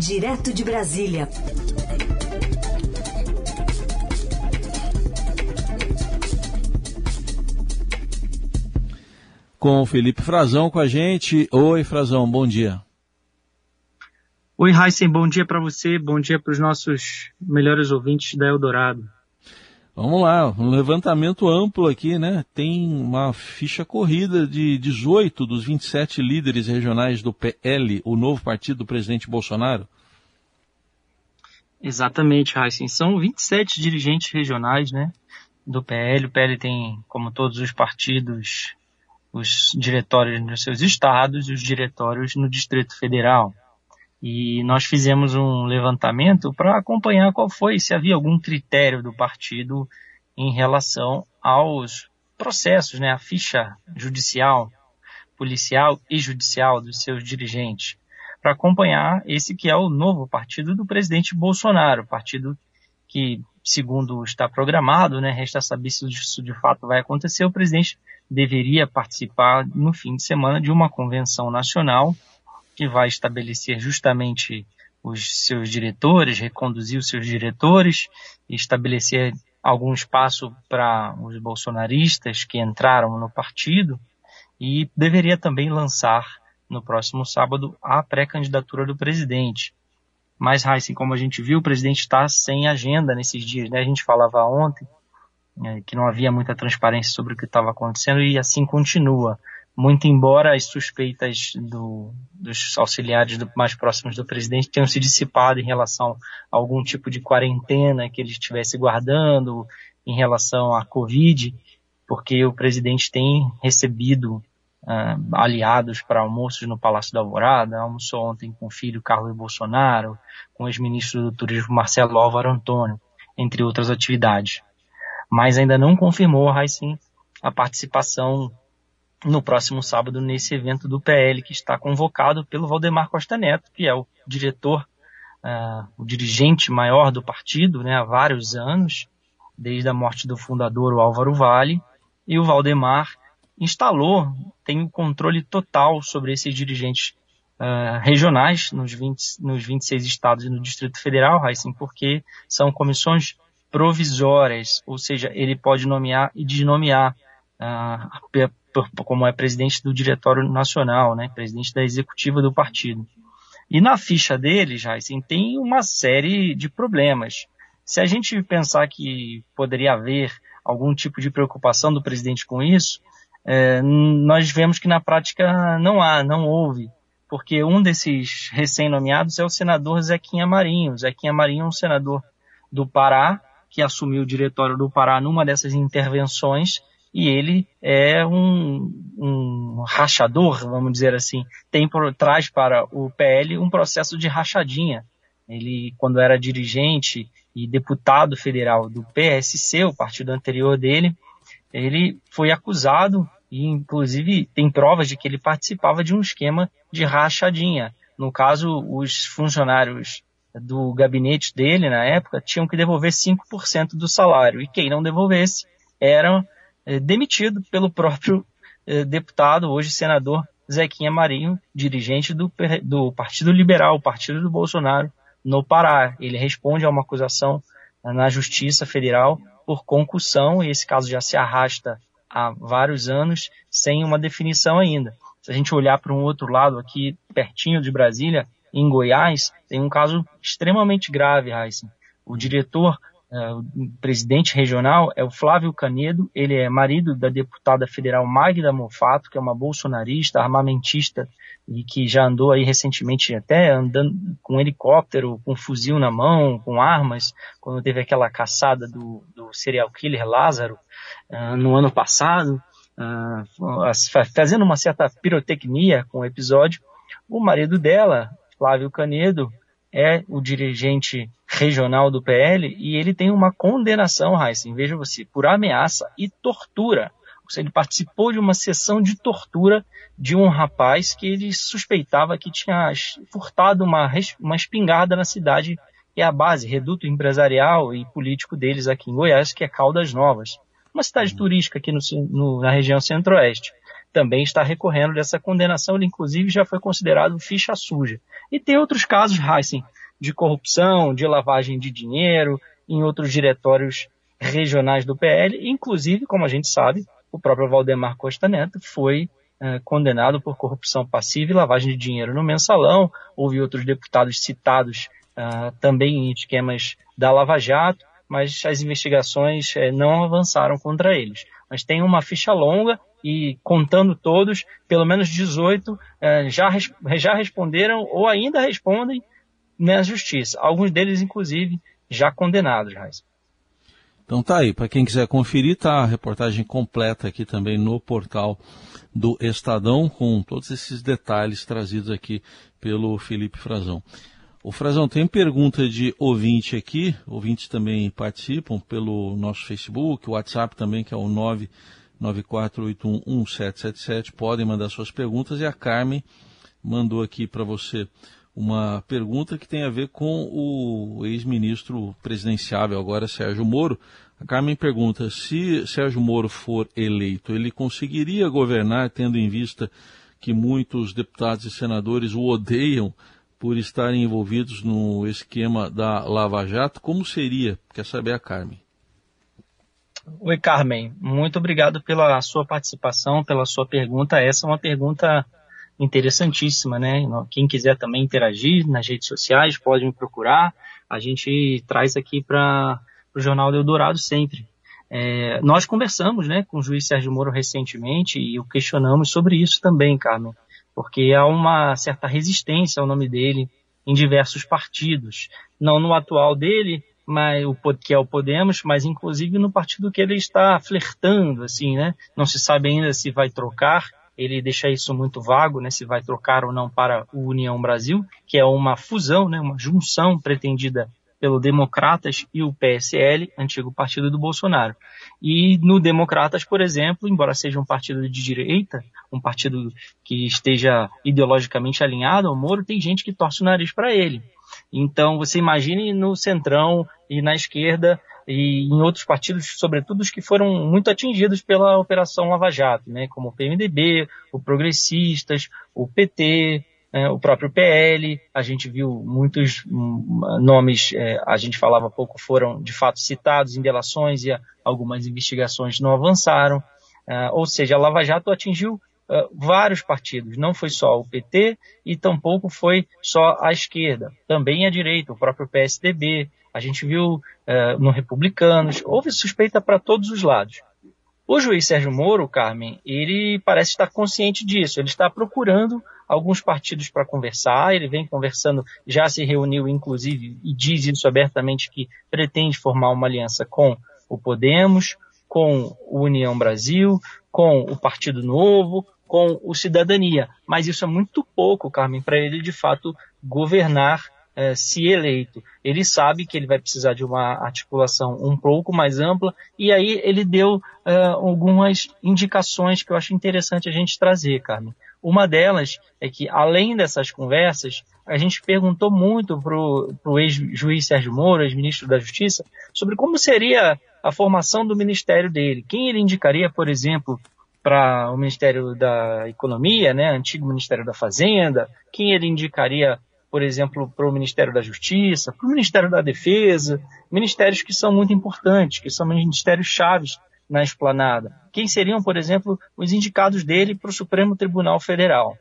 Direto de Brasília. Com o Felipe Frazão com a gente. Oi, Frazão, bom dia. Oi, Heisen, bom dia para você, bom dia para os nossos melhores ouvintes da Eldorado. Vamos lá, um levantamento amplo aqui, né? Tem uma ficha corrida de 18 dos 27 líderes regionais do PL, o novo partido do presidente Bolsonaro. Exatamente, Heisen. São 27 dirigentes regionais, né? Do PL. O PL tem, como todos os partidos, os diretórios nos seus estados e os diretórios no Distrito Federal. E nós fizemos um levantamento para acompanhar qual foi, se havia algum critério do partido em relação aos processos, né, a ficha judicial, policial e judicial dos seus dirigentes, para acompanhar esse que é o novo partido do presidente Bolsonaro, partido que, segundo está programado, né, resta saber se isso de fato vai acontecer, o presidente deveria participar no fim de semana de uma convenção nacional que vai estabelecer justamente os seus diretores, reconduzir os seus diretores, estabelecer algum espaço para os bolsonaristas que entraram no partido e deveria também lançar no próximo sábado a pré-candidatura do presidente. Mas, Heisen, como a gente viu, o presidente está sem agenda nesses dias. Né? A gente falava ontem é, que não havia muita transparência sobre o que estava acontecendo e assim continua muito embora as suspeitas do, dos auxiliares do, mais próximos do presidente tenham se dissipado em relação a algum tipo de quarentena que ele estivesse guardando em relação à Covid, porque o presidente tem recebido uh, aliados para almoços no Palácio da Alvorada, almoçou ontem com o filho Carlos Bolsonaro, com o ex-ministro do Turismo Marcelo Álvaro Antônio, entre outras atividades. Mas ainda não confirmou, Raicin, a participação no próximo sábado nesse evento do PL que está convocado pelo Valdemar Costa Neto, que é o diretor, uh, o dirigente maior do partido, né, há vários anos, desde a morte do fundador, o Álvaro Vale, e o Valdemar instalou, tem o controle total sobre esses dirigentes uh, regionais nos, 20, nos 26 estados e no Distrito Federal, Heisen, porque são comissões provisórias, ou seja, ele pode nomear e desnomear como é presidente do Diretório Nacional, né, presidente da executiva do partido. E na ficha dele, assim, tem uma série de problemas. Se a gente pensar que poderia haver algum tipo de preocupação do presidente com isso, é, nós vemos que na prática não há, não houve, porque um desses recém-nomeados é o senador Zequinha Marinho. Zequinha Marinho é um senador do Pará, que assumiu o diretório do Pará numa dessas intervenções e ele é um, um rachador, vamos dizer assim, tem por trás para o PL um processo de rachadinha. Ele, quando era dirigente e deputado federal do PSC, o partido anterior dele, ele foi acusado e, inclusive, tem provas de que ele participava de um esquema de rachadinha. No caso, os funcionários do gabinete dele, na época, tinham que devolver 5% do salário. E quem não devolvesse eram demitido pelo próprio é, deputado, hoje senador Zequinha Marinho, dirigente do, do Partido Liberal, partido do Bolsonaro, no Pará. Ele responde a uma acusação na Justiça Federal por concussão, e esse caso já se arrasta há vários anos, sem uma definição ainda. Se a gente olhar para um outro lado aqui, pertinho de Brasília, em Goiás, tem um caso extremamente grave, Heisen. O diretor o presidente regional é o Flávio Canedo, ele é marido da deputada federal Magda Mofato, que é uma bolsonarista, armamentista e que já andou aí recentemente até andando com helicóptero, com fuzil na mão, com armas, quando teve aquela caçada do, do serial killer Lázaro uh, no ano passado, uh, fazendo uma certa pirotecnia com o episódio. O marido dela, Flávio Canedo, é o dirigente regional do PL e ele tem uma condenação, Heisen, veja você, por ameaça e tortura. Ou seja, ele participou de uma sessão de tortura de um rapaz que ele suspeitava que tinha furtado uma, uma espingarda na cidade, que é a base, reduto empresarial e político deles aqui em Goiás, que é Caldas Novas. Uma cidade turística aqui no, no, na região centro-oeste. também está recorrendo dessa condenação. Ele, inclusive, já foi considerado ficha suja. E tem outros casos, Heisen, de corrupção, de lavagem de dinheiro em outros diretórios regionais do PL. Inclusive, como a gente sabe, o próprio Valdemar Costa Neto foi eh, condenado por corrupção passiva e lavagem de dinheiro no mensalão. Houve outros deputados citados uh, também em esquemas da Lava Jato, mas as investigações uh, não avançaram contra eles. Mas tem uma ficha longa e contando todos, pelo menos 18 uh, já, já responderam ou ainda respondem na justiça. Alguns deles, inclusive, já condenados. Então tá aí, para quem quiser conferir, tá a reportagem completa aqui também no portal do Estadão, com todos esses detalhes trazidos aqui pelo Felipe Frazão. O Frazão, tem pergunta de ouvinte aqui, ouvintes também participam pelo nosso Facebook, o WhatsApp também, que é o 994811777, podem mandar suas perguntas e a Carmen mandou aqui para você uma pergunta que tem a ver com o ex-ministro presidenciável, agora Sérgio Moro. A Carmen pergunta: se Sérgio Moro for eleito, ele conseguiria governar tendo em vista que muitos deputados e senadores o odeiam por estarem envolvidos no esquema da Lava Jato. Como seria? Quer saber a Carmen. Oi, Carmen. Muito obrigado pela sua participação, pela sua pergunta. Essa é uma pergunta interessantíssima, né? Quem quiser também interagir nas redes sociais, pode me procurar. A gente traz aqui para o Jornal do Eldorado sempre. É, nós conversamos né, com o juiz Sérgio Moro recentemente e o questionamos sobre isso também, Carmen porque há uma certa resistência ao nome dele em diversos partidos, não no atual dele, mas o que é o Podemos, mas inclusive no partido que ele está flertando, assim, né? Não se sabe ainda se vai trocar. Ele deixa isso muito vago, né? Se vai trocar ou não para o União Brasil, que é uma fusão, né? Uma junção pretendida pelo Democratas e o PSL, antigo partido do Bolsonaro. E no Democratas, por exemplo, embora seja um partido de direita, um partido que esteja ideologicamente alinhado ao Moro, tem gente que torce o nariz para ele. Então, você imagine no centrão e na esquerda e em outros partidos, sobretudo os que foram muito atingidos pela Operação Lava Jato, né, como o PMDB, o Progressistas, o PT, é, o próprio PL, a gente viu muitos um, nomes, é, a gente falava pouco, foram de fato citados em delações e algumas investigações não avançaram. É, ou seja, a Lava Jato atingiu é, vários partidos, não foi só o PT e tampouco foi só a esquerda, também a direita, o próprio PSDB, a gente viu é, no Republicanos, houve suspeita para todos os lados. O juiz Sérgio Moro, Carmen, ele parece estar consciente disso, ele está procurando alguns partidos para conversar, ele vem conversando, já se reuniu inclusive e diz isso abertamente que pretende formar uma aliança com o Podemos, com o União Brasil, com o Partido Novo, com o Cidadania. Mas isso é muito pouco, Carmen, para ele de fato governar eh, se eleito. Ele sabe que ele vai precisar de uma articulação um pouco mais ampla e aí ele deu eh, algumas indicações que eu acho interessante a gente trazer, Carmen. Uma delas é que, além dessas conversas, a gente perguntou muito para o ex-juiz Sérgio Moro, ex-ministro da Justiça, sobre como seria a formação do ministério dele. Quem ele indicaria, por exemplo, para o Ministério da Economia, né, antigo Ministério da Fazenda, quem ele indicaria, por exemplo, para o Ministério da Justiça, para o Ministério da Defesa, ministérios que são muito importantes, que são ministérios chaves na esplanada? Quem seriam, por exemplo, os indicados dele para o Supremo Tribunal Federal?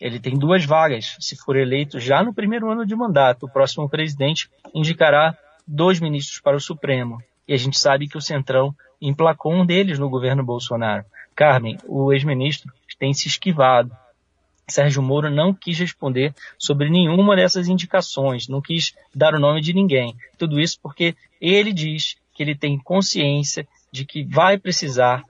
Ele tem duas vagas. Se for eleito já no primeiro ano de mandato, o próximo presidente indicará dois ministros para o Supremo. E a gente sabe que o Centrão emplacou um deles no governo Bolsonaro. Carmen, o ex-ministro, tem se esquivado. Sérgio Moro não quis responder sobre nenhuma dessas indicações, não quis dar o nome de ninguém. Tudo isso porque ele diz que ele tem consciência de que vai precisar,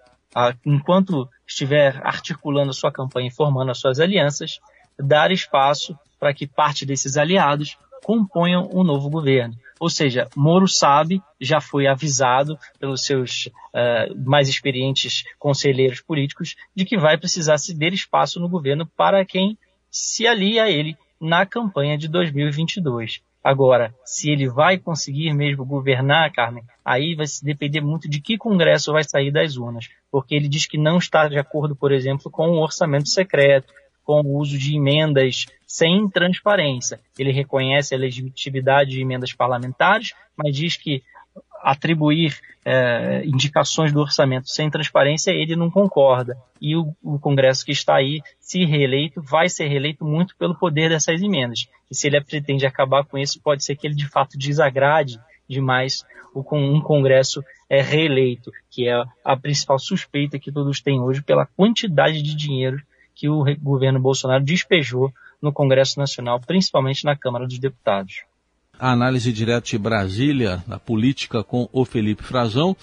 enquanto estiver articulando a sua campanha e formando as suas alianças, dar espaço para que parte desses aliados componham um novo governo. Ou seja, Moro sabe, já foi avisado pelos seus uh, mais experientes conselheiros políticos, de que vai precisar ceder espaço no governo para quem se alia a ele na campanha de 2022. Agora, se ele vai conseguir mesmo governar, Carmen, aí vai se depender muito de que Congresso vai sair das urnas, porque ele diz que não está de acordo, por exemplo, com o orçamento secreto, com o uso de emendas sem transparência. Ele reconhece a legitimidade de emendas parlamentares, mas diz que atribuir é, indicações do orçamento sem transparência, ele não concorda. E o, o, Congresso que está aí, se reeleito, vai ser reeleito muito pelo poder dessas emendas. E se ele pretende acabar com isso, pode ser que ele de fato desagrade demais o, um Congresso é, reeleito, que é a principal suspeita que todos têm hoje pela quantidade de dinheiro que o governo Bolsonaro despejou no Congresso Nacional, principalmente na Câmara dos Deputados a análise direta de Brasília, da política com o Felipe Frazão,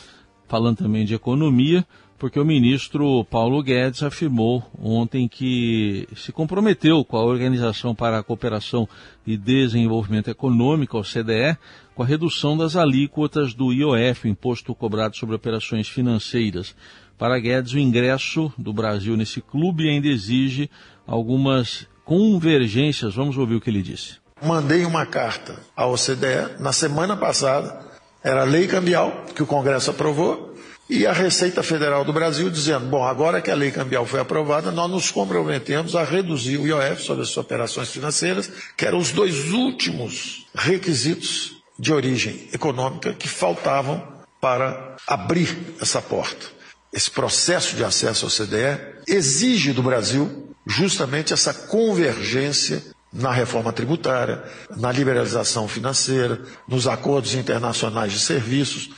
falando também de economia, porque o ministro Paulo Guedes afirmou ontem que se comprometeu com a Organização para a Cooperação e Desenvolvimento Econômico, OCDE, com a redução das alíquotas do IOF, Imposto Cobrado sobre Operações Financeiras. Para Guedes, o ingresso do Brasil nesse clube ainda exige algumas convergências. Vamos ouvir o que ele disse mandei uma carta à OCDE na semana passada, era a lei cambial que o Congresso aprovou, e a Receita Federal do Brasil dizendo: bom, agora que a lei cambial foi aprovada, nós nos comprometemos a reduzir o IOF sobre as operações financeiras, que eram os dois últimos requisitos de origem econômica que faltavam para abrir essa porta. Esse processo de acesso ao CDE exige do Brasil justamente essa convergência na reforma tributária, na liberalização financeira, nos acordos internacionais de serviços.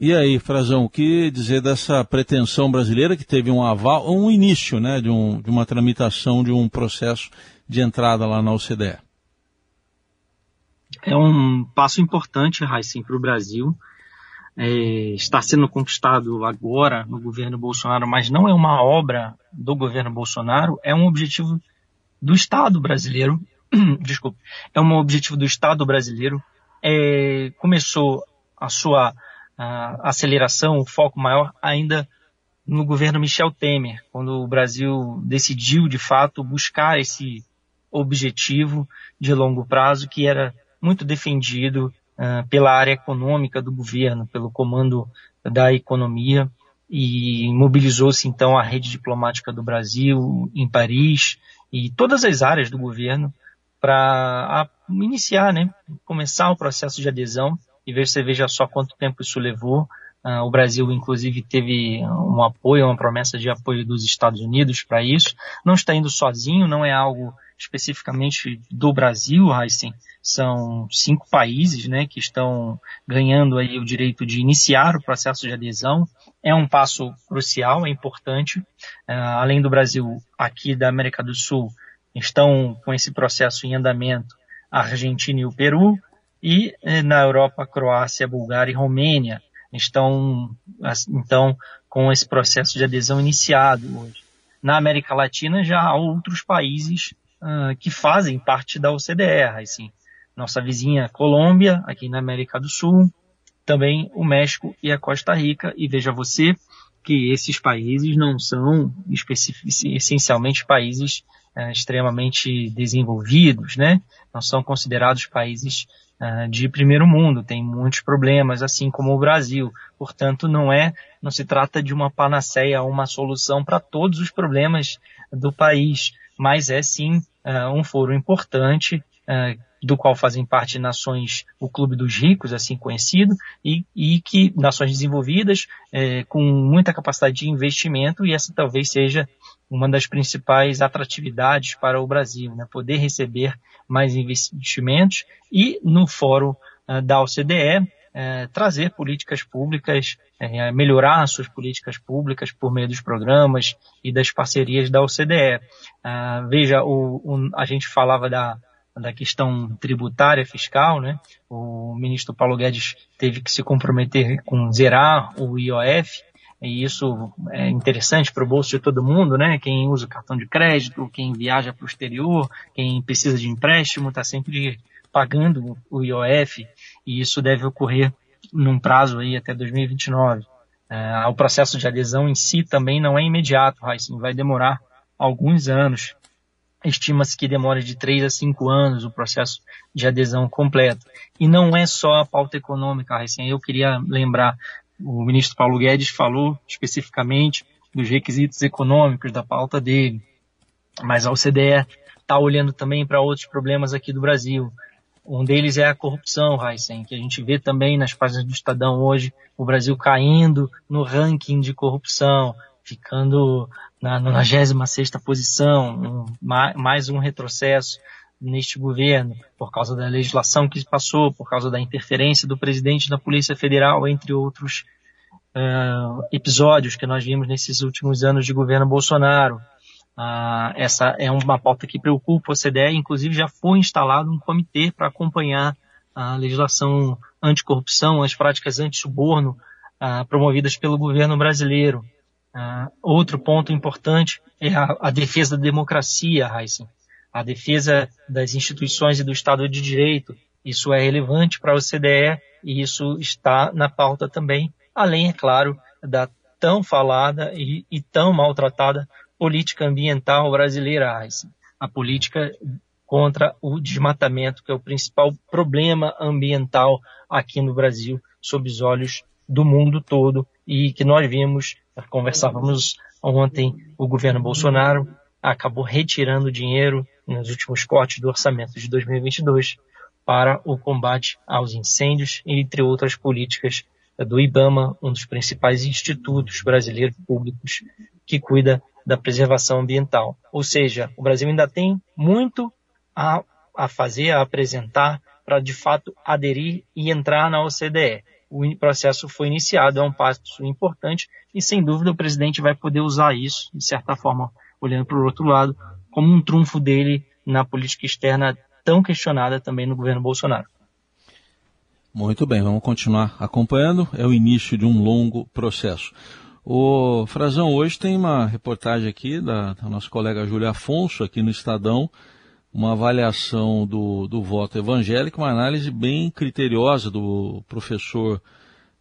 E aí, Frazão, o que dizer dessa pretensão brasileira que teve um aval, um início né, de, um, de uma tramitação de um processo de entrada lá na OCDE? É um passo importante, Raíssen, para o Brasil. É, está sendo conquistado agora no governo Bolsonaro, mas não é uma obra do governo Bolsonaro, é um objetivo do Estado brasileiro, desculpe, é um objetivo do Estado brasileiro. É, começou a sua a aceleração, o foco maior ainda no governo Michel Temer, quando o Brasil decidiu de fato buscar esse objetivo de longo prazo que era muito defendido uh, pela área econômica do governo, pelo comando da economia e mobilizou-se então a rede diplomática do Brasil em Paris e todas as áreas do governo para iniciar, né, começar o processo de adesão e ver você veja só quanto tempo isso levou. Uh, o Brasil, inclusive, teve um apoio, uma promessa de apoio dos Estados Unidos para isso. Não está indo sozinho, não é algo especificamente do Brasil, Heisen. São cinco países né, que estão ganhando aí o direito de iniciar o processo de adesão. É um passo crucial, é importante. Uh, além do Brasil, aqui da América do Sul, estão com esse processo em andamento a Argentina e o Peru. E eh, na Europa, Croácia, Bulgária e Romênia estão, então, com esse processo de adesão iniciado hoje. Na América Latina já há outros países uh, que fazem parte da OCDE, assim, nossa vizinha Colômbia, aqui na América do Sul, também o México e a Costa Rica, e veja você que esses países não são essencialmente países uh, extremamente desenvolvidos, né? Não são considerados países uh, de primeiro mundo, tem muitos problemas, assim como o Brasil. Portanto, não é, não se trata de uma panaceia, uma solução para todos os problemas do país, mas é sim um foro importante uh, do qual fazem parte nações, o Clube dos Ricos, assim conhecido, e, e que nações desenvolvidas eh, com muita capacidade de investimento, e essa talvez seja uma das principais atratividades para o Brasil, né? poder receber mais investimentos e no fórum da OCDE é, trazer políticas públicas, é, melhorar suas políticas públicas por meio dos programas e das parcerias da OCDE. Ah, veja, o, o, a gente falava da, da questão tributária fiscal, né? O ministro Paulo Guedes teve que se comprometer com zerar o IOF, e isso é interessante para o bolso de todo mundo, né? Quem usa cartão de crédito, quem viaja para o exterior, quem precisa de empréstimo, está sempre pagando o IOF e isso deve ocorrer num prazo aí até 2029. É, o processo de adesão em si também não é imediato, Heisen, vai demorar alguns anos. estima-se que demore de 3 a 5 anos o processo de adesão completo. E não é só a pauta econômica, recém eu queria lembrar, o ministro Paulo Guedes falou especificamente dos requisitos econômicos da pauta dele, mas a OCDE está olhando também para outros problemas aqui do Brasil. Um deles é a corrupção, Heisen, que a gente vê também nas páginas do Estadão hoje, o Brasil caindo no ranking de corrupção, ficando na 96 posição, um, mais um retrocesso neste governo, por causa da legislação que passou, por causa da interferência do presidente da Polícia Federal, entre outros uh, episódios que nós vimos nesses últimos anos de governo Bolsonaro. Uh, essa é uma pauta que preocupa o CDE, inclusive já foi instalado um comitê para acompanhar a legislação anticorrupção, as práticas anti-suborno uh, promovidas pelo governo brasileiro. Uh, outro ponto importante é a, a defesa da democracia, Heisen. A defesa das instituições e do Estado de Direito. Isso é relevante para a OCDE e isso está na pauta também, além, é claro, da tão falada e, e tão maltratada política ambiental brasileira. A política contra o desmatamento, que é o principal problema ambiental aqui no Brasil, sob os olhos do mundo todo e que nós vimos, conversávamos ontem, o governo Bolsonaro acabou retirando dinheiro nos últimos cortes do orçamento de 2022 para o combate aos incêndios, entre outras políticas do IBAMA, um dos principais institutos brasileiros públicos que cuida da preservação ambiental. Ou seja, o Brasil ainda tem muito a, a fazer, a apresentar para de fato aderir e entrar na OCDE o processo foi iniciado, é um passo importante e sem dúvida o presidente vai poder usar isso, de certa forma, olhando para o outro lado, como um trunfo dele na política externa tão questionada também no governo Bolsonaro. Muito bem, vamos continuar acompanhando. É o início de um longo processo. O Frazão, hoje tem uma reportagem aqui da, da nossa colega Júlia Afonso, aqui no Estadão, uma avaliação do, do voto evangélico, uma análise bem criteriosa do professor,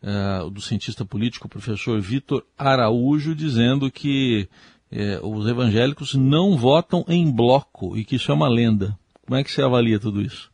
eh, do cientista político, professor Vitor Araújo, dizendo que eh, os evangélicos não votam em bloco e que isso é uma lenda. Como é que você avalia tudo isso?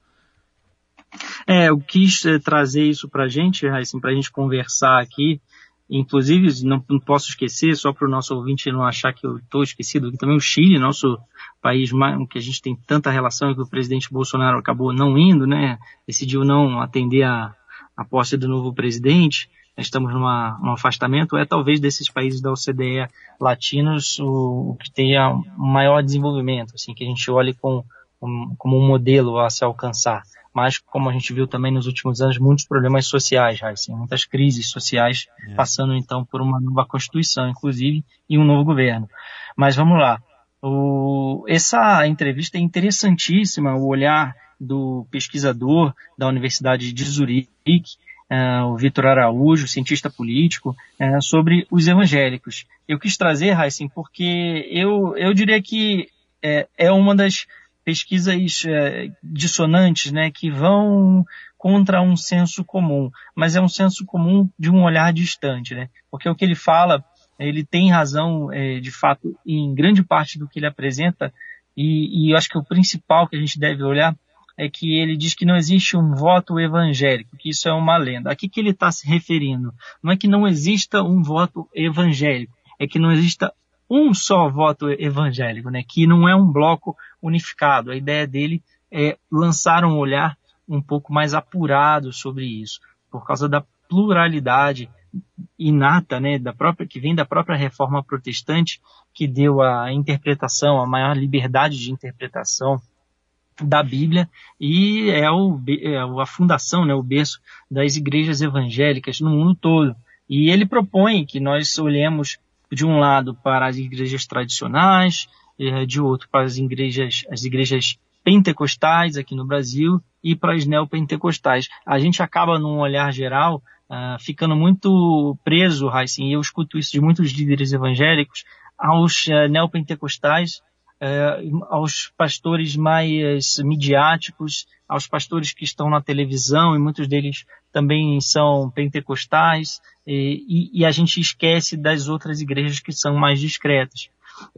É, eu quis eh, trazer isso para a gente, assim, para a gente conversar aqui, Inclusive, não, não posso esquecer, só para o nosso ouvinte não achar que eu estou esquecido, que também o Chile, nosso país que a gente tem tanta relação e que o presidente Bolsonaro acabou não indo, né? Decidiu não atender a, a posse do novo presidente. Estamos numa, num afastamento. É talvez desses países da OCDE latinos o, o que tenha maior desenvolvimento, assim, que a gente olhe com, um, como um modelo a se alcançar mas como a gente viu também nos últimos anos, muitos problemas sociais, assim, muitas crises sociais, é. passando então por uma nova Constituição, inclusive, e um novo governo. Mas vamos lá. O, essa entrevista é interessantíssima, o olhar do pesquisador da Universidade de Zurique, uh, o Vitor Araújo, cientista político, uh, sobre os evangélicos. Eu quis trazer, Heisen, porque eu, eu diria que é, é uma das pesquisas é, dissonantes, né, que vão contra um senso comum, mas é um senso comum de um olhar distante, né, porque o que ele fala, ele tem razão, é, de fato, em grande parte do que ele apresenta, e, e eu acho que o principal que a gente deve olhar é que ele diz que não existe um voto evangélico, que isso é uma lenda. A que, que ele está se referindo? Não é que não exista um voto evangélico, é que não exista um só voto evangélico, né? Que não é um bloco unificado. A ideia dele é lançar um olhar um pouco mais apurado sobre isso, por causa da pluralidade inata, né, da própria que vem da própria reforma protestante, que deu a interpretação, a maior liberdade de interpretação da Bíblia e é, o, é a fundação, né, o berço das igrejas evangélicas no mundo todo. E ele propõe que nós olhemos de um lado para as igrejas tradicionais, de outro para as igrejas, as igrejas pentecostais aqui no Brasil e para as neopentecostais. A gente acaba num olhar geral uh, ficando muito preso, Heisen, e eu escuto isso de muitos líderes evangélicos, aos uh, neopentecostais, uh, aos pastores mais midiáticos, aos pastores que estão na televisão, e muitos deles também são pentecostais, e, e a gente esquece das outras igrejas que são mais discretas.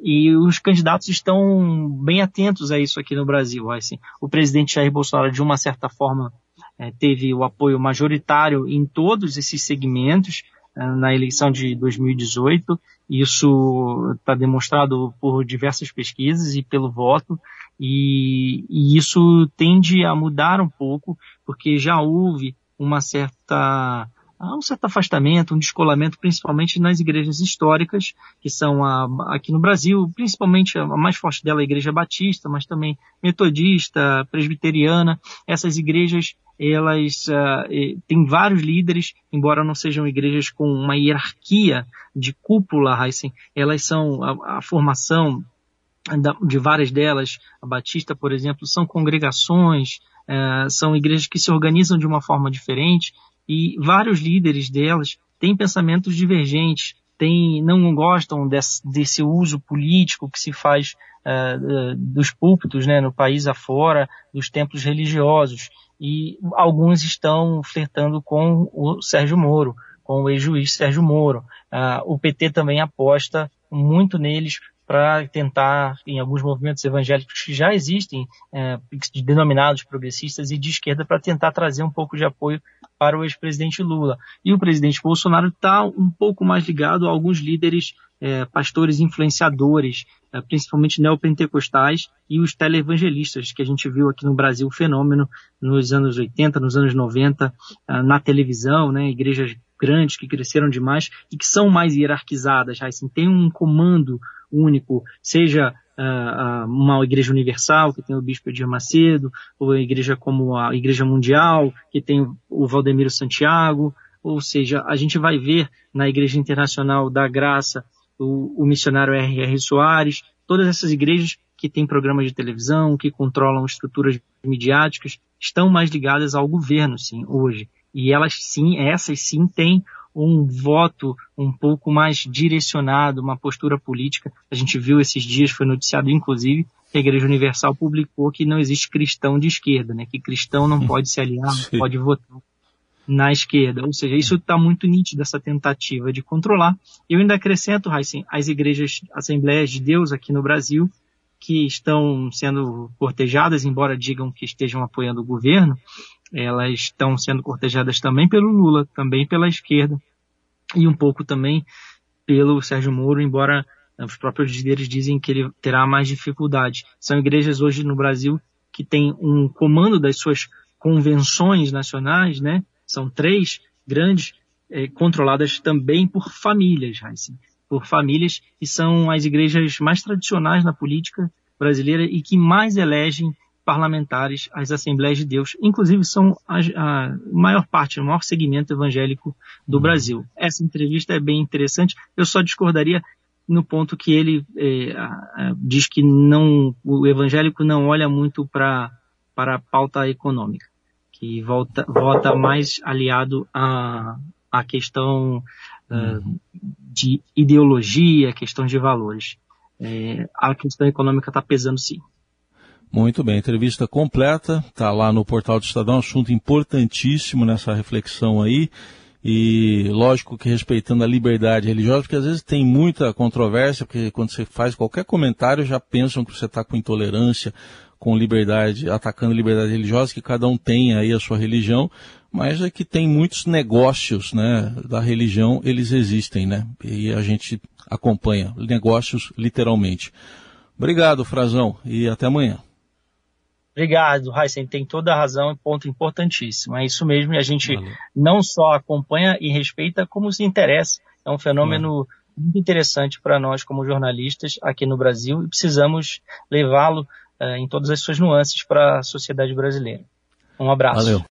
E os candidatos estão bem atentos a isso aqui no Brasil. Assim, o presidente Jair Bolsonaro, de uma certa forma, é, teve o apoio majoritário em todos esses segmentos é, na eleição de 2018. Isso está demonstrado por diversas pesquisas e pelo voto. E, e isso tende a mudar um pouco, porque já houve uma certa há um certo afastamento, um descolamento, principalmente nas igrejas históricas, que são a, aqui no Brasil, principalmente a mais forte dela é a Igreja Batista, mas também Metodista, Presbiteriana. Essas igrejas, elas uh, têm vários líderes, embora não sejam igrejas com uma hierarquia de cúpula, Heisen, elas são a, a formação de várias delas, a Batista, por exemplo, são congregações, uh, são igrejas que se organizam de uma forma diferente, e vários líderes delas têm pensamentos divergentes, têm, não gostam desse, desse uso político que se faz uh, dos púlpitos né, no país afora, dos templos religiosos. E alguns estão flertando com o Sérgio Moro, com o ex-juiz Sérgio Moro. Uh, o PT também aposta muito neles para tentar, em alguns movimentos evangélicos que já existem, é, denominados progressistas e de esquerda, para tentar trazer um pouco de apoio para o ex-presidente Lula. E o presidente Bolsonaro está um pouco mais ligado a alguns líderes, é, pastores influenciadores, é, principalmente neopentecostais e os televangelistas, que a gente viu aqui no Brasil fenômeno nos anos 80, nos anos 90, é, na televisão, né, igrejas grandes que cresceram demais e que são mais hierarquizadas, assim, tem um comando único, seja uma igreja universal, que tem o bispo Edir Macedo, ou a igreja como a Igreja Mundial, que tem o Valdemiro Santiago, ou seja, a gente vai ver na Igreja Internacional da Graça o, o missionário R.R. Soares, todas essas igrejas que têm programas de televisão, que controlam estruturas midiáticas, estão mais ligadas ao governo, sim, hoje. E elas sim, essas sim têm um voto um pouco mais direcionado, uma postura política. A gente viu esses dias, foi noticiado inclusive, que a Igreja Universal publicou que não existe cristão de esquerda, né? que cristão não pode se aliar, não pode votar na esquerda. Ou seja, isso está muito nítido, essa tentativa de controlar. Eu ainda acrescento, Heisen, as igrejas, assembleias de Deus aqui no Brasil, que estão sendo cortejadas, embora digam que estejam apoiando o governo, elas estão sendo cortejadas também pelo Lula, também pela esquerda e um pouco também pelo Sérgio Moro, embora os próprios líderes dizem que ele terá mais dificuldade. São igrejas hoje no Brasil que têm um comando das suas convenções nacionais, né? São três grandes, eh, controladas também por famílias, por famílias que são as igrejas mais tradicionais na política brasileira e que mais elegem parlamentares, as Assembleias de Deus, inclusive são a, a maior parte, o maior segmento evangélico do uhum. Brasil. Essa entrevista é bem interessante. Eu só discordaria no ponto que ele a, diz que não, o evangélico não olha muito para para a pauta econômica, que volta, vota mais aliado à, à questão uh, de ideologia, questão de valores. É, a questão econômica está pesando sim. Muito bem, entrevista completa, está lá no portal do Estadão, assunto importantíssimo nessa reflexão aí. E lógico que respeitando a liberdade religiosa, porque às vezes tem muita controvérsia, porque quando você faz qualquer comentário já pensam que você está com intolerância, com liberdade, atacando liberdade religiosa, que cada um tem aí a sua religião, mas é que tem muitos negócios, né, da religião, eles existem, né, e a gente acompanha, negócios literalmente. Obrigado, Frazão, e até amanhã. Obrigado, Heisen, tem toda a razão, ponto importantíssimo. É isso mesmo, e a gente Valeu. não só acompanha e respeita, como se interessa. É um fenômeno muito interessante para nós como jornalistas aqui no Brasil e precisamos levá-lo uh, em todas as suas nuances para a sociedade brasileira. Um abraço. Valeu.